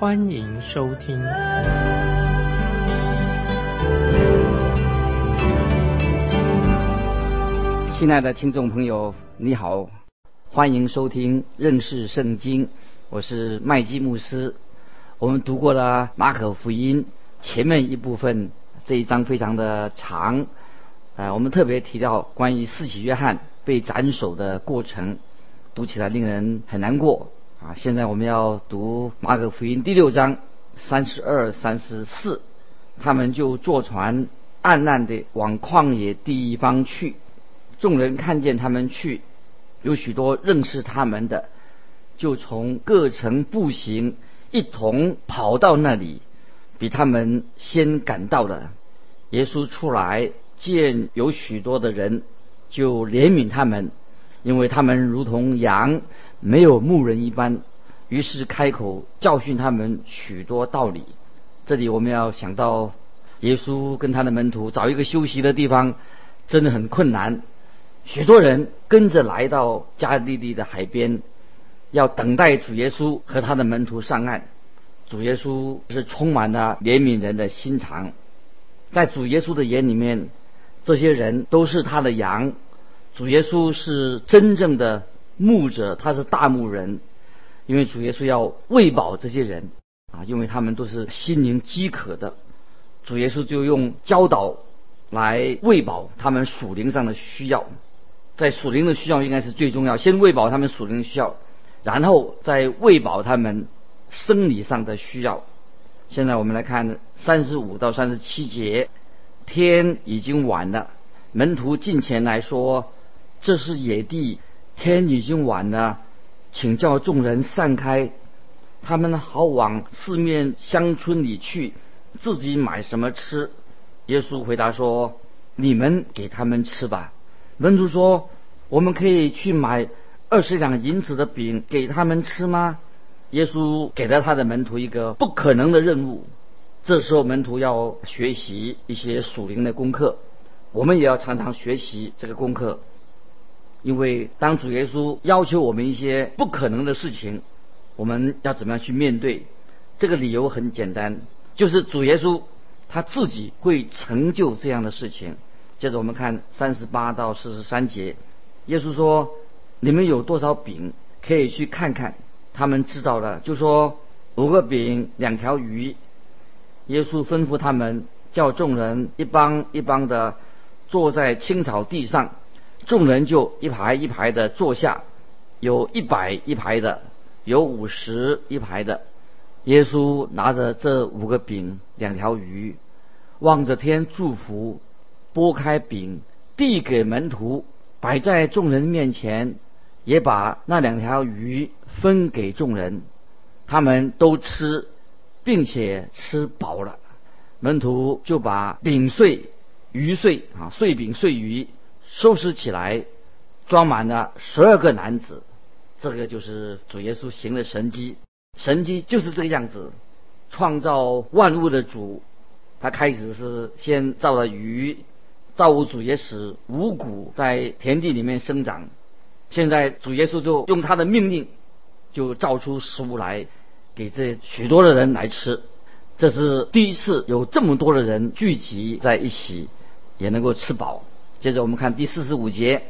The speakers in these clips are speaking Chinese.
欢迎收听。亲爱的听众朋友，你好，欢迎收听认识圣经，我是麦基牧师。我们读过了马可福音前面一部分，这一章非常的长，呃，我们特别提到关于四喜约翰被斩首的过程，读起来令人很难过啊。现在我们要读马可福音第六章三十二、三十四，他们就坐船暗暗的往旷野地方去。众人看见他们去，有许多认识他们的，就从各城步行，一同跑到那里，比他们先赶到了。耶稣出来见有许多的人，就怜悯他们，因为他们如同羊没有牧人一般，于是开口教训他们许多道理。这里我们要想到，耶稣跟他的门徒找一个休息的地方，真的很困难。许多人跟着来到加利利的海边，要等待主耶稣和他的门徒上岸。主耶稣是充满了怜悯人的心肠，在主耶稣的眼里面，这些人都是他的羊。主耶稣是真正的牧者，他是大牧人，因为主耶稣要喂饱这些人啊，因为他们都是心灵饥渴的。主耶稣就用教导来喂饱他们属灵上的需要。在属灵的需要应该是最重要，先喂饱他们属灵的需要，然后再喂饱他们生理上的需要。现在我们来看三十五到三十七节，天已经晚了，门徒进前来说：“这是野地，天已经晚了，请叫众人散开，他们好往四面乡村里去，自己买什么吃。”耶稣回答说：“你们给他们吃吧。”门徒说：“我们可以去买二十两银子的饼给他们吃吗？”耶稣给了他的门徒一个不可能的任务。这时候，门徒要学习一些属灵的功课。我们也要常常学习这个功课，因为当主耶稣要求我们一些不可能的事情，我们要怎么样去面对？这个理由很简单，就是主耶稣他自己会成就这样的事情。接着我们看三十八到四十三节，耶稣说：“你们有多少饼，可以去看看。”他们知道了，就说：“五个饼，两条鱼。”耶稣吩咐他们，叫众人一帮一帮的坐在青草地上，众人就一排一排的坐下，有一百一排的，有五十一排的。耶稣拿着这五个饼，两条鱼，望着天祝福。拨开饼，递给门徒，摆在众人面前，也把那两条鱼分给众人，他们都吃，并且吃饱了。门徒就把饼碎、鱼碎啊，碎饼碎鱼收拾起来，装满了十二个男子。这个就是主耶稣行的神迹，神迹就是这个样子。创造万物的主，他开始是先造了鱼。造物主也使五谷在田地里面生长，现在主耶稣就用他的命令，就造出食物来给这许多的人来吃。这是第一次有这么多的人聚集在一起，也能够吃饱。接着我们看第四十五节，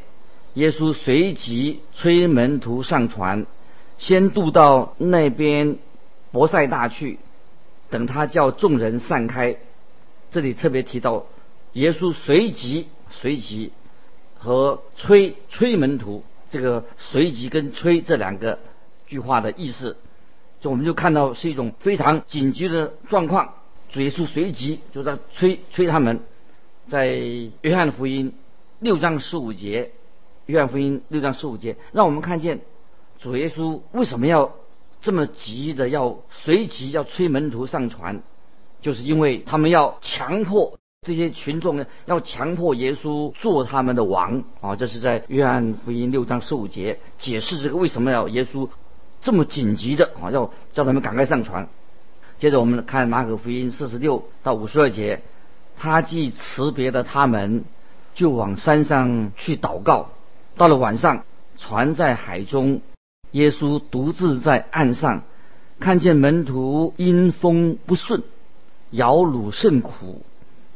耶稣随即催门徒上船，先渡到那边博塞大去，等他叫众人散开。这里特别提到。耶稣随即随即和催催门徒，这个随即跟催这两个句话的意思，就我们就看到是一种非常紧急的状况。主耶稣随即就在催催他们，在约翰福音六章十五节，约翰福音六章十五节，让我们看见主耶稣为什么要这么急的要随即要催门徒上船。就是因为他们要强迫这些群众呢，要强迫耶稣做他们的王啊。这是在约翰福音六章十五节解释这个为什么要耶稣这么紧急的啊，要叫他们赶快上船。接着我们看马可福音四十六到五十二节，他既辞别了他们，就往山上去祷告。到了晚上，船在海中，耶稣独自在岸上，看见门徒因风不顺，摇橹甚苦。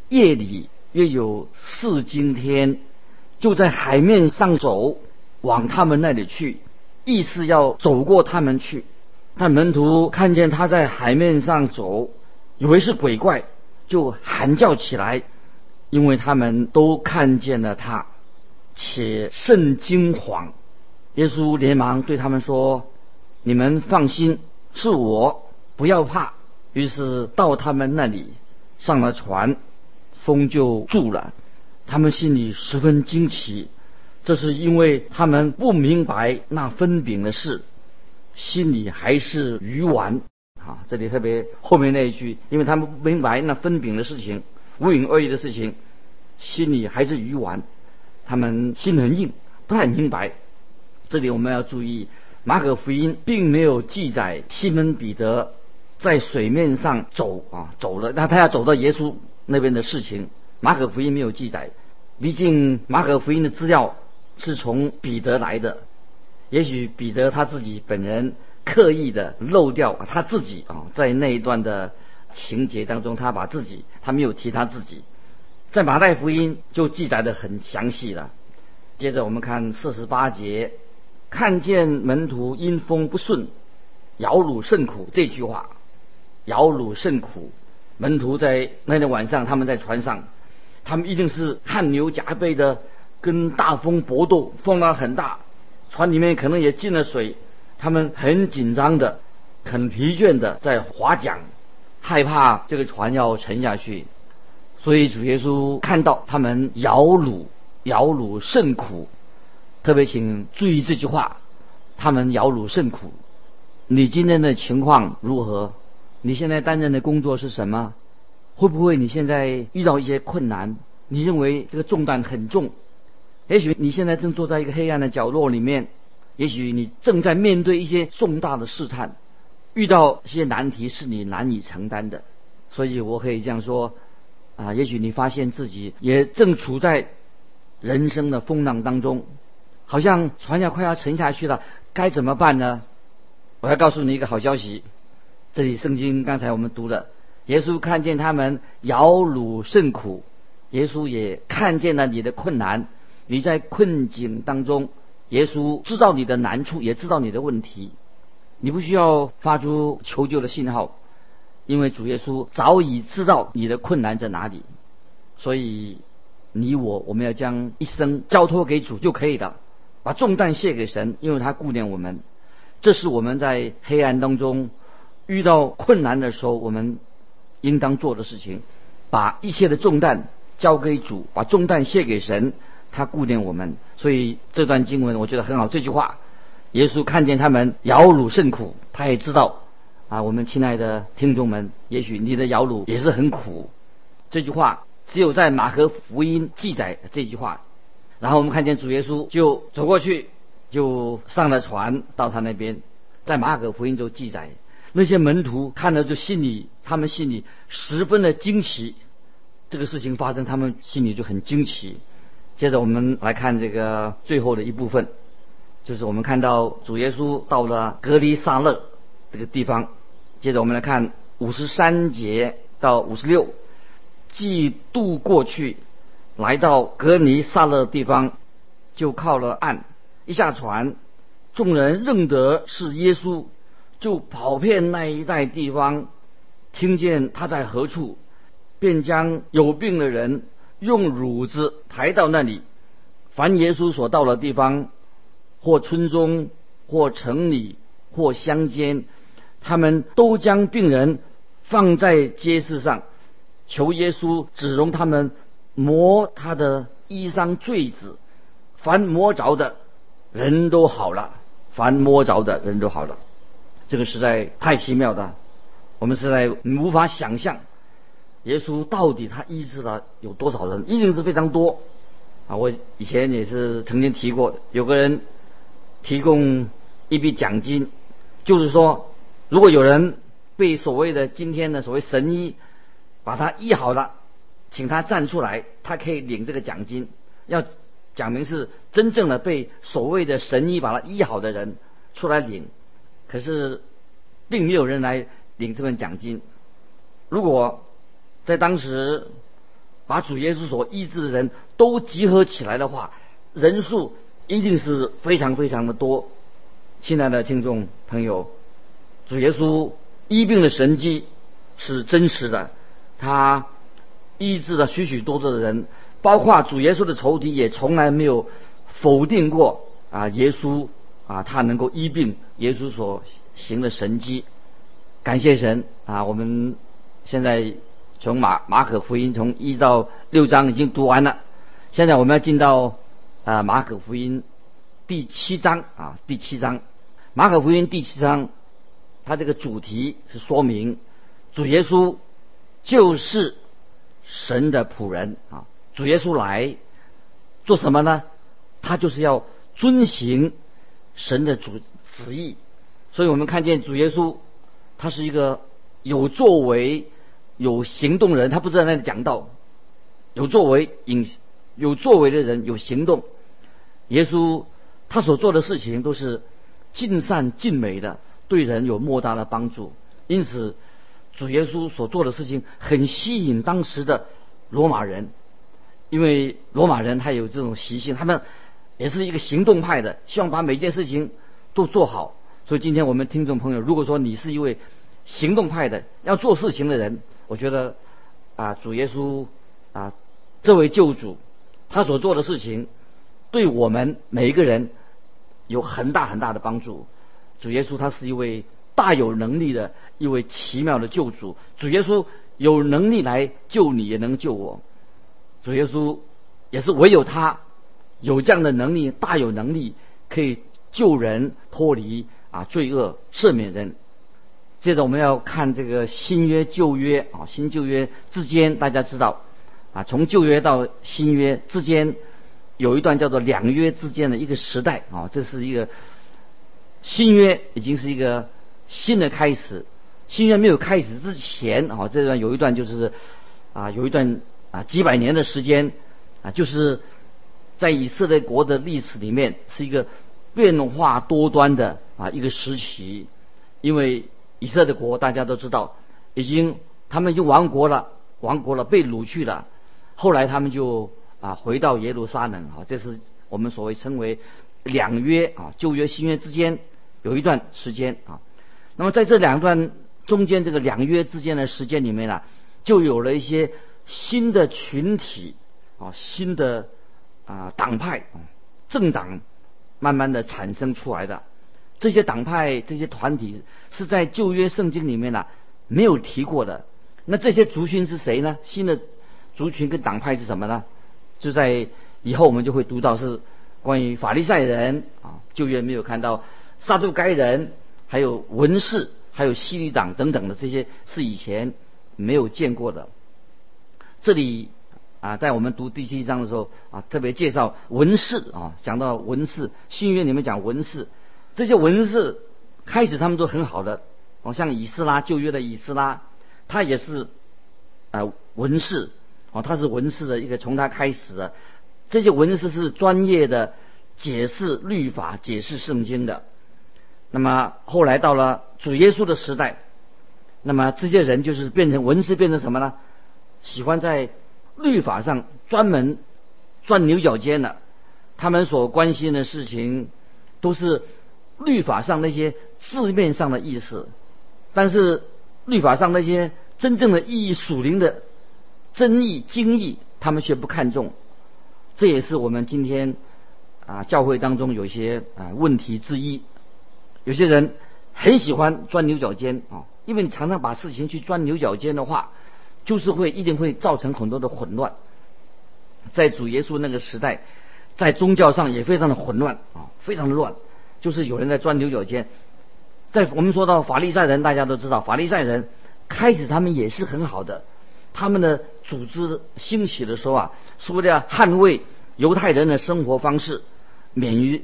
夜里约有四更天，就在海面上走，往他们那里去，意思要走过他们去。但门徒看见他在海面上走，以为是鬼怪，就喊叫起来，因为他们都看见了他，且甚惊惶。耶稣连忙对他们说：“你们放心，是我，不要怕。”于是到他们那里，上了船，风就住了。他们心里十分惊奇，这是因为他们不明白那分饼的事。心里还是鱼丸啊！这里特别后面那一句，因为他们不明白那分饼的事情，无影恶意的事情，心里还是鱼丸，他们心很硬，不太明白。这里我们要注意，马可福音并没有记载西门彼得在水面上走啊走了，那他要走到耶稣那边的事情，马可福音没有记载。毕竟马可福音的资料是从彼得来的。也许彼得他自己本人刻意的漏掉他自己啊，在那一段的情节当中，他把自己他没有提他自己，在马太福音就记载的很详细了。接着我们看四十八节，看见门徒因风不顺，摇橹甚苦这句话，摇橹甚苦。门徒在那天晚上，他们在船上，他们一定是汗流浃背的跟大风搏斗，风浪很大。船里面可能也进了水，他们很紧张的、很疲倦的在划桨，害怕这个船要沉下去。所以主耶稣看到他们摇橹，摇橹甚苦。特别请注意这句话：他们摇橹甚苦。你今天的情况如何？你现在担任的工作是什么？会不会你现在遇到一些困难？你认为这个重担很重？也许你现在正坐在一个黑暗的角落里面，也许你正在面对一些重大的试探，遇到一些难题是你难以承担的。所以我可以这样说：啊，也许你发现自己也正处在人生的风浪当中，好像船要快要沉下去了，该怎么办呢？我要告诉你一个好消息。这里圣经刚才我们读了，耶稣看见他们摇橹甚苦，耶稣也看见了你的困难。你在困境当中，耶稣知道你的难处，也知道你的问题。你不需要发出求救的信号，因为主耶稣早已知道你的困难在哪里。所以，你我我们要将一生交托给主就可以了，把重担卸给神，因为他顾念我们。这是我们在黑暗当中遇到困难的时候，我们应当做的事情。把一切的重担交给主，把重担卸给神。他顾念我们，所以这段经文我觉得很好。这句话，耶稣看见他们摇橹甚苦，他也知道啊，我们亲爱的听众们，也许你的摇橹也是很苦。这句话只有在马可福音记载这句话。然后我们看见主耶稣就走过去，就上了船到他那边，在马可福音中记载，那些门徒看了就心里，他们心里十分的惊奇。这个事情发生，他们心里就很惊奇。接着我们来看这个最后的一部分，就是我们看到主耶稣到了格利萨勒这个地方。接着我们来看五十三节到五十六，既渡过去，来到格尼萨勒地方，就靠了岸。一下船，众人认得是耶稣，就跑遍那一带地方，听见他在何处，便将有病的人。用褥子抬到那里，凡耶稣所到的地方，或村中，或城里，或乡间，他们都将病人放在街市上，求耶稣只容他们摸他的衣裳坠子，凡摸着的人都好了，凡摸着的人都好了。这个实在太奇妙的，我们实在无法想象耶稣到底他医治了有多少人？一定是非常多啊！我以前也是曾经提过，有个人提供一笔奖金，就是说，如果有人被所谓的今天的所谓神医把他医好了，请他站出来，他可以领这个奖金。要讲明是真正的被所谓的神医把他医好的人出来领，可是并没有人来领这份奖金。如果在当时，把主耶稣所医治的人都集合起来的话，人数一定是非常非常的多。亲爱的听众朋友，主耶稣医病的神迹是真实的，他医治了许许多多的人，包括主耶稣的仇敌也从来没有否定过啊，耶稣啊，他能够医病，耶稣所行的神迹，感谢神啊，我们现在。从马马可福音从一到六章已经读完了，现在我们要进到啊马可福音第七章啊第七章，马可福音第七章，它这个主题是说明主耶稣就是神的仆人啊，主耶稣来做什么呢？他就是要遵行神的主旨意，所以我们看见主耶稣他是一个有作为。有行动人，他不知道那里讲到有作为，有有作为的人有行动。耶稣他所做的事情都是尽善尽美的，对人。有莫大的帮助。因此，主耶稣所做的事情很吸引当时的罗马人，因为罗马人他有这种习性，他们也是一个行动派的，希望把每件事情都做好。所以今天我们听众朋友，如果说你是一位行动派的，要做事情的人，我觉得，啊，主耶稣啊，这位救主，他所做的事情，对我们每一个人有很大很大的帮助。主耶稣他是一位大有能力的一位奇妙的救主。主耶稣有能力来救你，也能救我。主耶稣也是唯有他有这样的能力，大有能力可以救人脱离啊罪恶，赦免人。接着我们要看这个新约旧约啊，新旧约之间，大家知道啊，从旧约到新约之间有一段叫做两约之间的一个时代啊，这是一个新约已经是一个新的开始。新约没有开始之前啊，这段有一段就是啊，有一段啊几百年的时间啊，就是在以色列国的历史里面是一个变化多端的啊一个时期，因为。以色列国大家都知道，已经他们已经亡国了，亡国了，被掳去了。后来他们就啊回到耶路撒冷啊，这是我们所谓称为两约啊，旧约新约之间有一段时间啊。那么在这两段中间这个两约之间的时间里面呢，就有了一些新的群体啊，新的啊党派政党慢慢的产生出来的。这些党派、这些团体是在旧约圣经里面呢没有提过的。那这些族群是谁呢？新的族群跟党派是什么呢？就在以后我们就会读到是关于法利赛人啊，旧约没有看到撒都该人，还有文士，还有西律党等等的这些是以前没有见过的。这里啊，在我们读第七章的时候啊，特别介绍文士啊，讲到文士，新约里面讲文士。这些文士开始他们都很好的，哦，像以斯拉旧约的以斯拉，他也是啊文士，哦，他是文士的一个，从他开始的，这些文士是专业的解释律法、解释圣经的。那么后来到了主耶稣的时代，那么这些人就是变成文士，变成什么呢？喜欢在律法上专门钻牛角尖的，他们所关心的事情都是。律法上那些字面上的意思，但是律法上那些真正的意义、属灵的真义、经义，他们却不看重。这也是我们今天啊教会当中有些啊问题之一。有些人很喜欢钻牛角尖啊，因为你常常把事情去钻牛角尖的话，就是会一定会造成很多的混乱。在主耶稣那个时代，在宗教上也非常的混乱啊，非常的乱。就是有人在钻牛角尖，在我们说到法利赛人，大家都知道法利赛人开始他们也是很好的，他们的组织兴起的时候啊，是为了捍卫犹太人的生活方式，免于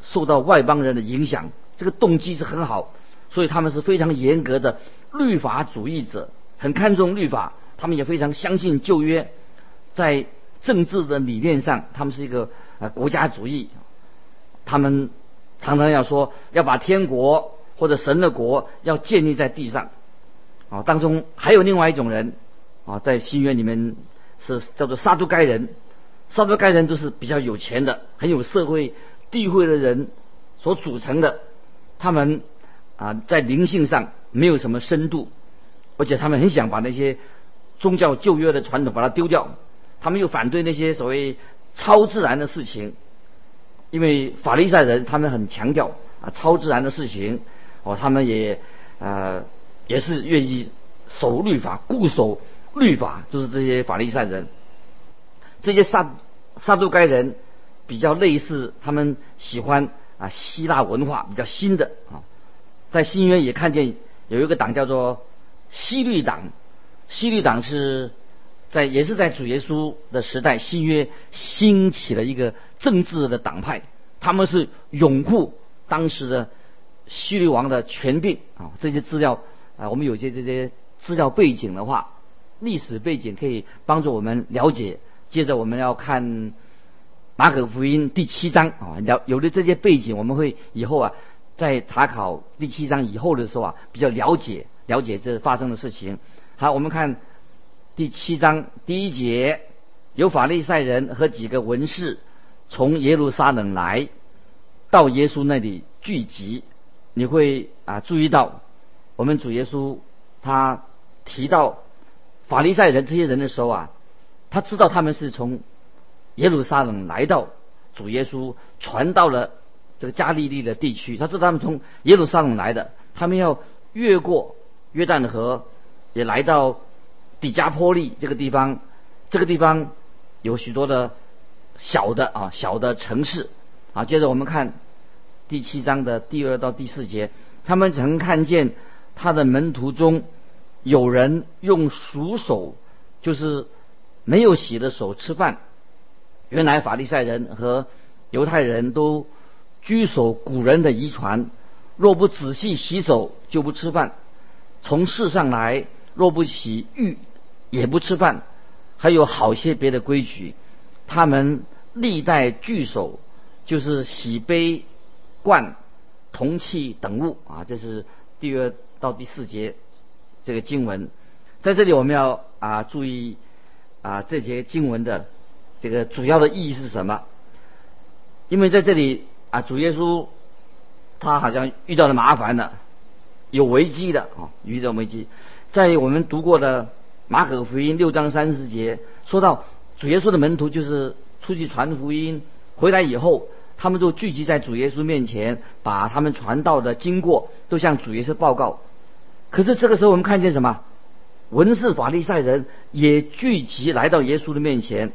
受到外邦人的影响。这个动机是很好，所以他们是非常严格的律法主义者，很看重律法。他们也非常相信旧约，在政治的理念上，他们是一个呃国家主义。他们常常要说要把天国或者神的国要建立在地上。啊，当中还有另外一种人，啊，在新约里面是叫做撒都该人。撒都该人都是比较有钱的、很有社会地位的人所组成的。他们啊，在灵性上没有什么深度，而且他们很想把那些宗教旧约的传统把它丢掉。他们又反对那些所谓超自然的事情，因为法利赛人他们很强调啊超自然的事情，哦，他们也呃。也是愿意守律法、固守律法，就是这些法利赛人。这些撒撒都该人比较类似，他们喜欢啊希腊文化，比较新的啊。在新约也看见有一个党叫做西律党，西律党是在也是在主耶稣的时代，新约兴起了一个政治的党派，他们是拥护当时的希律王的权柄啊。这些资料。啊，我们有些这些资料背景的话，历史背景可以帮助我们了解。接着我们要看马可福音第七章啊，了有了这些背景，我们会以后啊在查考第七章以后的时候啊，比较了解了解这发生的事情。好，我们看第七章第一节，有法利赛人和几个文士从耶路撒冷来到耶稣那里聚集，你会啊注意到。我们主耶稣他提到法利赛人这些人的时候啊，他知道他们是从耶路撒冷来到主耶稣传到了这个加利利的地区，他知道他们从耶路撒冷来的，他们要越过约旦河，也来到底加坡利这个地方，这个地方有许多的小的啊小的城市啊。接着我们看第七章的第二到第四节，他们曾看见。他的门徒中有人用熟手，就是没有洗的手吃饭。原来法利赛人和犹太人都居守古人的遗传，若不仔细洗手就不吃饭。从世上来，若不洗浴也不吃饭。还有好些别的规矩，他们历代聚守，就是洗杯、罐、铜器等物啊，这是第二。到第四节，这个经文，在这里我们要啊注意啊这节经文的这个主要的意义是什么？因为在这里啊主耶稣他好像遇到了麻烦了，有危机的啊遇到危机。在我们读过的马可福音六章三十节，说到主耶稣的门徒就是出去传福音，回来以后。他们就聚集在主耶稣面前，把他们传道的经过都向主耶稣报告。可是这个时候，我们看见什么？文士法利赛人也聚集来到耶稣的面前。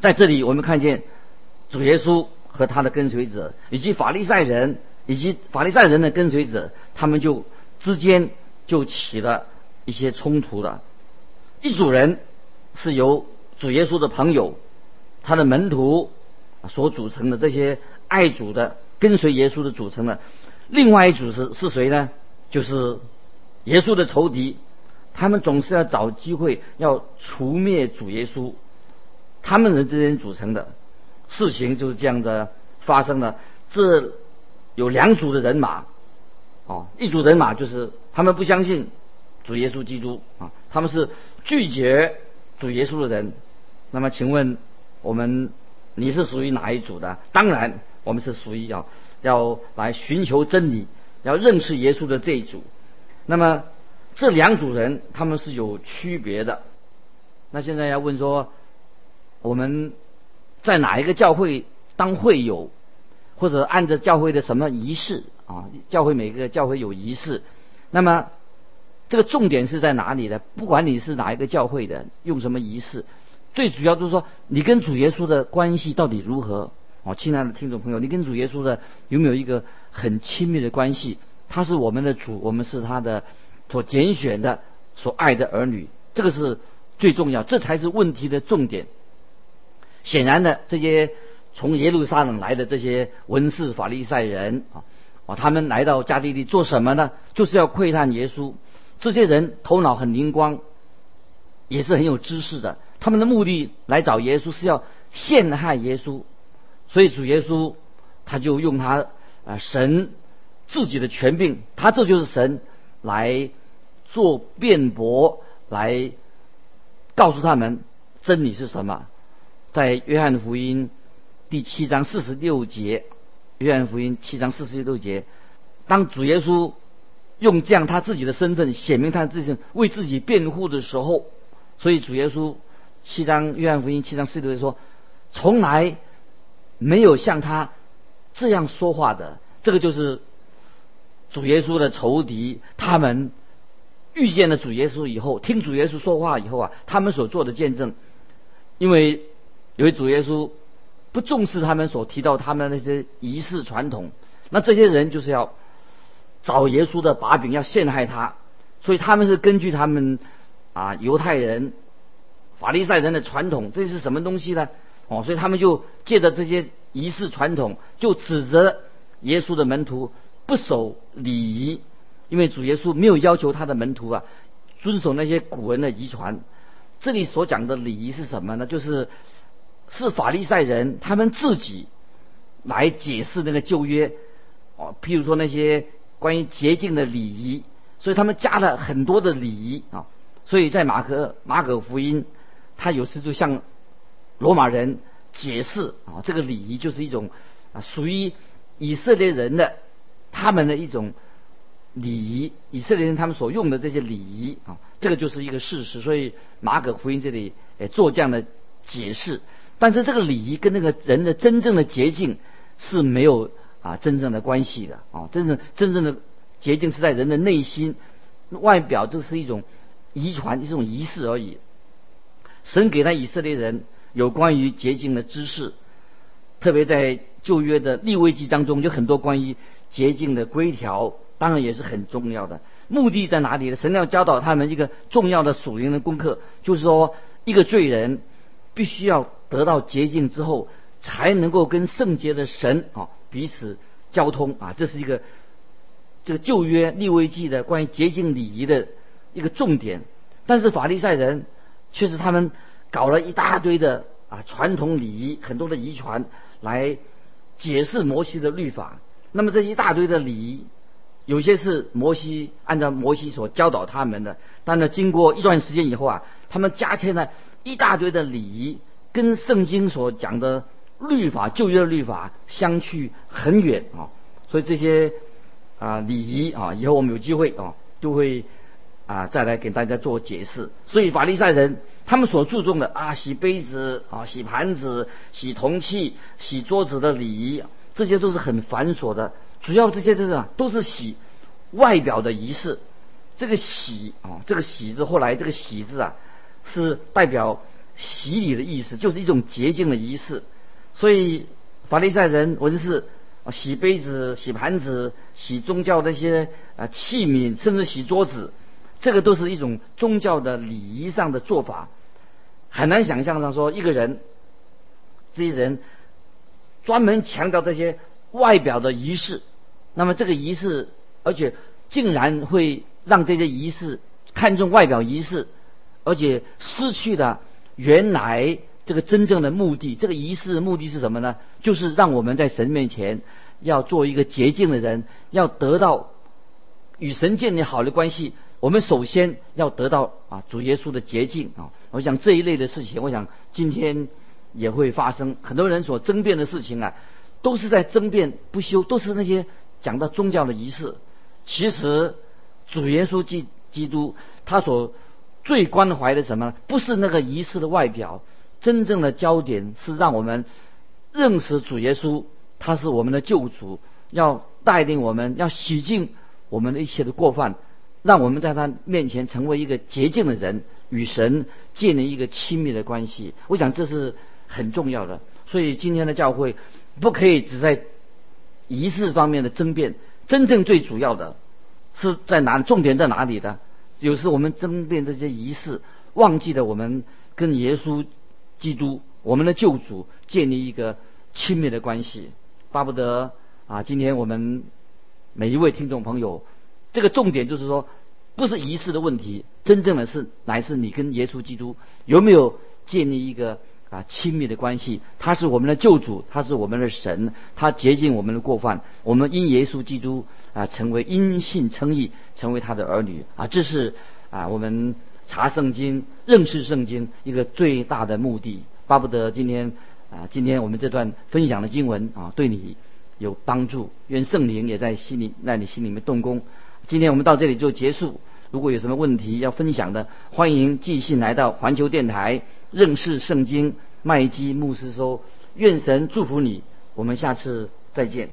在这里，我们看见主耶稣和他的跟随者，以及法利赛人以及法利赛人的跟随者，他们就之间就起了一些冲突了。一组人是由主耶稣的朋友，他的门徒所组成的这些。爱主的跟随耶稣的组成的，另外一组是是谁呢？就是耶稣的仇敌，他们总是要找机会要除灭主耶稣，他们人之间组成的，事情就是这样的发生了。这有两组的人马，哦，一组人马就是他们不相信主耶稣基督啊，他们是拒绝主耶稣的人。那么，请问我们你是属于哪一组的？当然。我们是属于要要来寻求真理，要认识耶稣的这一组。那么这两组人他们是有区别的。那现在要问说，我们在哪一个教会当会友，或者按着教会的什么仪式啊？教会每个教会有仪式。那么这个重点是在哪里呢？不管你是哪一个教会的，用什么仪式，最主要就是说你跟主耶稣的关系到底如何。哦，亲爱的听众朋友，你跟主耶稣的有没有一个很亲密的关系？他是我们的主，我们是他的所拣选的、所爱的儿女。这个是最重要，这才是问题的重点。显然的，这些从耶路撒冷来的这些文士法利赛人啊，啊，他们来到加利利做什么呢？就是要窥探耶稣。这些人头脑很灵光，也是很有知识的。他们的目的来找耶稣是要陷害耶稣，所以主耶稣他就用他啊神自己的权柄，他这就是神来做辩驳，来告诉他们真理是什么。在约翰福音第七章四十六节，约翰福音七章四十六节，当主耶稣用这样他自己的身份显明他自己为自己辩护的时候，所以主耶稣。七章约翰福音七章四节说，从来没有像他这样说话的。这个就是主耶稣的仇敌，他们遇见了主耶稣以后，听主耶稣说话以后啊，他们所做的见证。因为有主耶稣不重视他们所提到他们那些仪式传统，那这些人就是要找耶稣的把柄，要陷害他。所以他们是根据他们啊犹太人。法利赛人的传统，这是什么东西呢？哦，所以他们就借着这些仪式传统，就指责耶稣的门徒不守礼仪，因为主耶稣没有要求他的门徒啊遵守那些古人的遗传。这里所讲的礼仪是什么呢？就是是法利赛人他们自己来解释那个旧约哦，譬如说那些关于洁净的礼仪，所以他们加了很多的礼仪啊。所以在马可马可福音。他有时就向罗马人解释啊，这个礼仪就是一种啊属于以色列人的他们的一种礼仪，以色列人他们所用的这些礼仪啊，这个就是一个事实。所以马可福音这里诶做这样的解释，但是这个礼仪跟那个人的真正的洁净是没有啊真正的关系的啊，真正真正的洁净是在人的内心，外表这是一种遗传，一种仪式而已。神给了以色列人有关于洁净的知识，特别在旧约的立位记当中，有很多关于洁净的规条，当然也是很重要的。目的在哪里呢？神要教导他们一个重要的属灵的功课，就是说，一个罪人必须要得到洁净之后，才能够跟圣洁的神啊彼此交通啊。这是一个这个旧约立位记的关于洁净礼仪的一个重点。但是法利赛人。却是他们搞了一大堆的啊传统礼仪，很多的遗传来解释摩西的律法。那么这一大堆的礼仪，有些是摩西按照摩西所教导他们的，但呢经过一段时间以后啊，他们加添了一大堆的礼仪，跟圣经所讲的律法旧约的律法相去很远啊。所以这些啊礼仪啊，以后我们有机会啊都会。啊，再来给大家做解释。所以法利赛人他们所注重的啊，洗杯子啊，洗盘子、洗铜器、洗桌子的礼仪，这些都是很繁琐的。主要这些是什么？都是洗外表的仪式。这个洗啊，这个洗字后来这个洗字啊，是代表洗礼的意思，就是一种洁净的仪式。所以法利赛人文士啊，洗杯子、洗盘子、洗宗教那些啊器皿，甚至洗桌子。这个都是一种宗教的礼仪上的做法，很难想象上说一个人，这些人专门强调这些外表的仪式，那么这个仪式，而且竟然会让这些仪式看重外表仪式，而且失去了原来这个真正的目的。这个仪式的目的是什么呢？就是让我们在神面前要做一个洁净的人，要得到与神建立好的关系。我们首先要得到啊主耶稣的洁净啊！我想这一类的事情，我想今天也会发生。很多人所争辩的事情啊，都是在争辩不休，都是那些讲到宗教的仪式。其实主耶稣基基督他所最关怀的什么？不是那个仪式的外表，真正的焦点是让我们认识主耶稣，他是我们的救主，要带领我们，要洗净我们的一切的过犯。让我们在他面前成为一个洁净的人，与神建立一个亲密的关系。我想这是很重要的。所以今天的教会不可以只在仪式方面的争辩，真正最主要的是在哪？重点在哪里的？有时我们争辩这些仪式，忘记了我们跟耶稣基督我们的救主建立一个亲密的关系。巴不得啊，今天我们每一位听众朋友，这个重点就是说，不是仪式的问题，真正的是乃是你跟耶稣基督有没有建立一个。啊，亲密的关系，他是我们的救主，他是我们的神，他洁净我们的过犯，我们因耶稣基督啊，成为因信称义，成为他的儿女啊，这是啊，我们查圣经、认识圣经一个最大的目的。巴不得今天啊，今天我们这段分享的经文啊，对你有帮助，愿圣灵也在心里，在你心里面动工。今天我们到这里就结束。如果有什么问题要分享的，欢迎寄信来到环球电台。认识圣经，麦基牧师说：“愿神祝福你，我们下次再见。”